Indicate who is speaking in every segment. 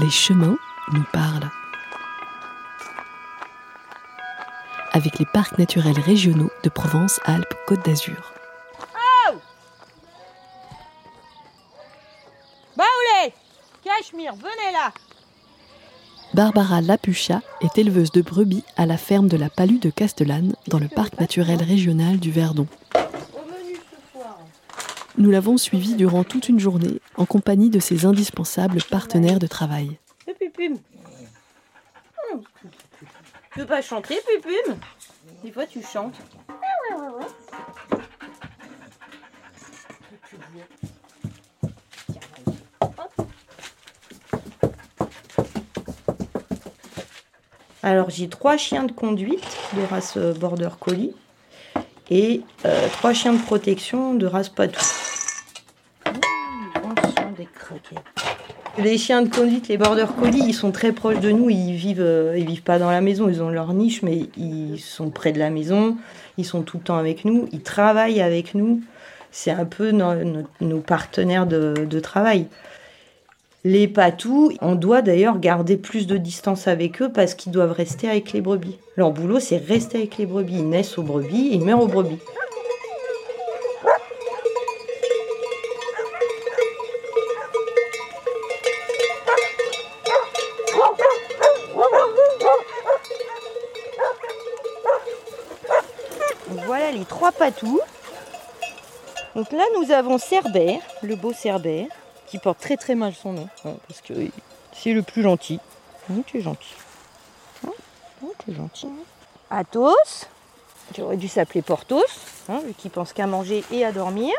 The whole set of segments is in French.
Speaker 1: Les chemins nous parlent. Avec les parcs naturels régionaux de Provence-Alpes-Côte d'Azur.
Speaker 2: Baoulé Cachemire, venez là
Speaker 1: Barbara Lapucha est éleveuse de brebis à la ferme de la Palue de Castellane dans le parc naturel régional du Verdon. Nous l'avons suivie durant toute une journée en compagnie de ses indispensables partenaires de travail.
Speaker 2: Pupum Tu veux pas chanter, Pupum? Des fois, tu chantes. Alors j'ai trois chiens de conduite de race Border Collie et euh, trois chiens de protection de race Patou. Les chiens de conduite, les Border Collie, ils sont très proches de nous. Ils vivent, euh, ils vivent pas dans la maison, ils ont leur niche, mais ils sont près de la maison. Ils sont tout le temps avec nous. Ils travaillent avec nous. C'est un peu nos, partenaires de, travail. Les patous, on doit d'ailleurs garder plus de distance avec eux parce qu'ils doivent rester avec les brebis. Leur boulot, c'est rester avec les brebis. Ils naissent aux brebis ils meurent aux brebis. Voilà les trois patous. Donc là, nous avons Cerbère, le beau Cerbère, qui porte très très mal son nom, hein, parce que c'est le plus gentil. Hum, tu es gentil. Hum, tu es gentil. Athos, j'aurais dû s'appeler Porthos, hein, vu qu'il pense qu'à manger et à dormir.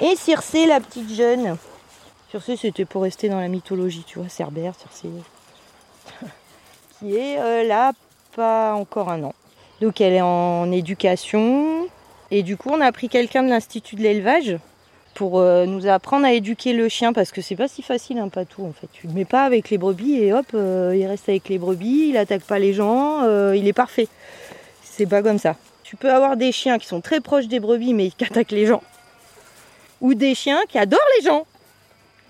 Speaker 2: Et Circé, la petite jeune. Circé, c'était pour rester dans la mythologie, tu vois, Cerbère, Circé. qui est euh, là, pas encore un an. Donc elle est en éducation. Et du coup, on a pris quelqu'un de l'Institut de l'élevage pour euh, nous apprendre à éduquer le chien parce que c'est pas si facile un patou en fait. Tu le mets pas avec les brebis et hop, euh, il reste avec les brebis, il attaque pas les gens, euh, il est parfait. C'est pas comme ça. Tu peux avoir des chiens qui sont très proches des brebis mais qui attaquent les gens. Ou des chiens qui adorent les gens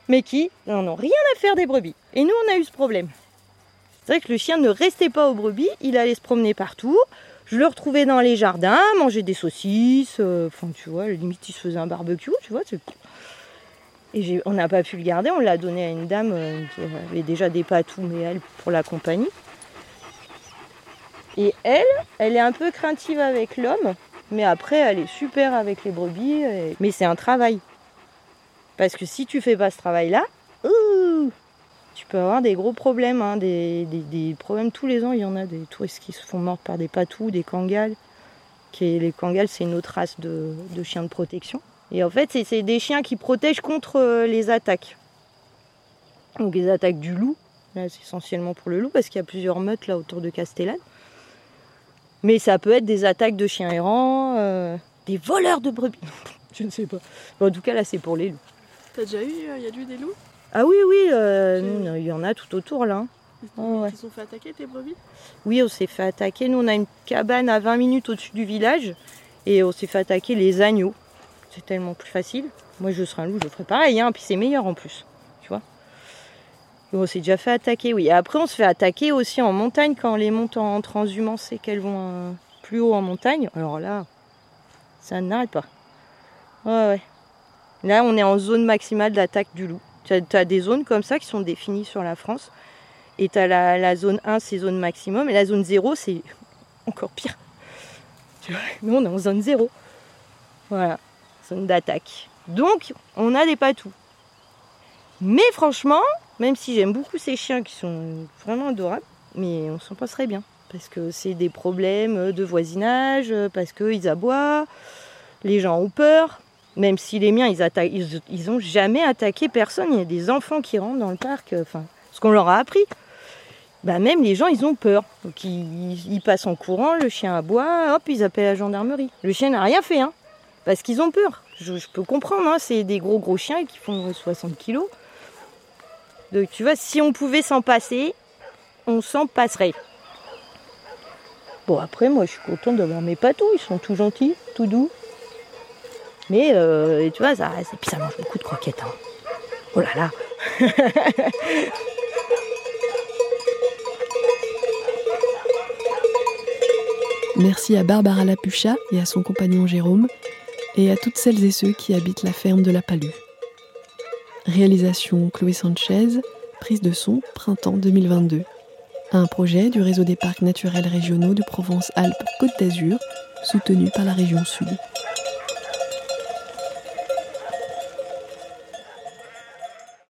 Speaker 2: mais qui n'en ont rien à faire des brebis. Et nous, on a eu ce problème. C'est vrai que le chien ne restait pas aux brebis, il allait se promener partout. Je le retrouvais dans les jardins, manger des saucisses. euh, Enfin, tu vois, limite, il se faisait un barbecue, tu vois. Et on n'a pas pu le garder, on l'a donné à une dame euh, qui avait déjà des patous, mais elle, pour la compagnie. Et elle, elle est un peu craintive avec l'homme, mais après, elle est super avec les brebis. Mais c'est un travail. Parce que si tu fais pas ce travail-là, tu peux avoir des gros problèmes, hein, des, problèmes tous les ans. Il y en a des touristes qui se font mordre par des patous, des kangals. Qui les kangals, c'est une autre race de, chiens de protection. Et en fait, c'est- des chiens qui protègent contre euh, les attaques. Donc les attaques du loup. Là, c'est essentiellement pour le loup parce qu'il y a plusieurs meutes là autour de Castellane. Mais ça peut être des attaques de chiens errants, euh, des voleurs de brebis. Je ne sais pas. En tout cas, là, c'est pour les loups.
Speaker 3: T'as déjà eu, il y a eu des loups?
Speaker 2: Ah oui, oui, euh, nous, il y en a tout autour là.
Speaker 3: Ils
Speaker 2: Oh, ouais.
Speaker 3: se sont fait attaquer tes brebis?
Speaker 2: Oui, on s'est fait attaquer. Nous, on a une cabane à 20 minutes au-dessus du village et on s'est fait attaquer les agneaux. C'est tellement plus facile. Moi, je serais un loup, je ferais pareil. Hein, puis c'est meilleur en plus, tu vois. Et on s'est déjà fait attaquer, oui. Et après, on se fait attaquer aussi en montagne quand les montent en transhumance et qu'elles vont euh, plus haut en montagne. Alors là, ça n'arrête pas. Ouais, ouais. Là, on est en zone maximale d'attaque du loup. Tu as, des zones comme ça qui sont définies sur la France. Et tu as la, la zone 1, c'est zone maximum. Et la zone 0, c'est encore pire. Tu vois, nous, on est en zone 0. Voilà, zone d'attaque. Donc, on a des patous. Mais franchement, même si j'aime beaucoup ces chiens qui sont vraiment adorables, mais on s'en passerait bien. Parce que c'est des problèmes de voisinage, parce qu'ils aboient, les gens ont peur. Même si les miens, ils, attaquent, jamais attaqué personne. Il y a des enfants qui rentrent dans le parc, euh, enfin, ce qu'on leur a appris. Bah même les gens, ils ont peur. Donc ils, passent en courant, le chien aboie, hop, ils appellent la gendarmerie. Le chien n'a rien fait, hein, parce qu'ils ont peur. Je, je peux comprendre, hein, c'est des gros gros chiens qui font 60 kilos. Donc tu vois, si on pouvait s'en passer, on s'en passerait. Bon après, moi je suis contente d'avoir mes patous, ils sont tout gentils, tout doux. Mais euh, tu vois, ça, et puis ça mange beaucoup de croquettes. hein. Oh là là
Speaker 1: Merci à Barbara Lapucha et à son compagnon Jérôme, et à toutes celles et ceux qui habitent la ferme de la Palue. Réalisation Chloé Sanchez, prise de son printemps 2022. Un projet du réseau des parcs naturels régionaux de Provence-Alpes-Côte d'Azur, soutenu par la région Sud.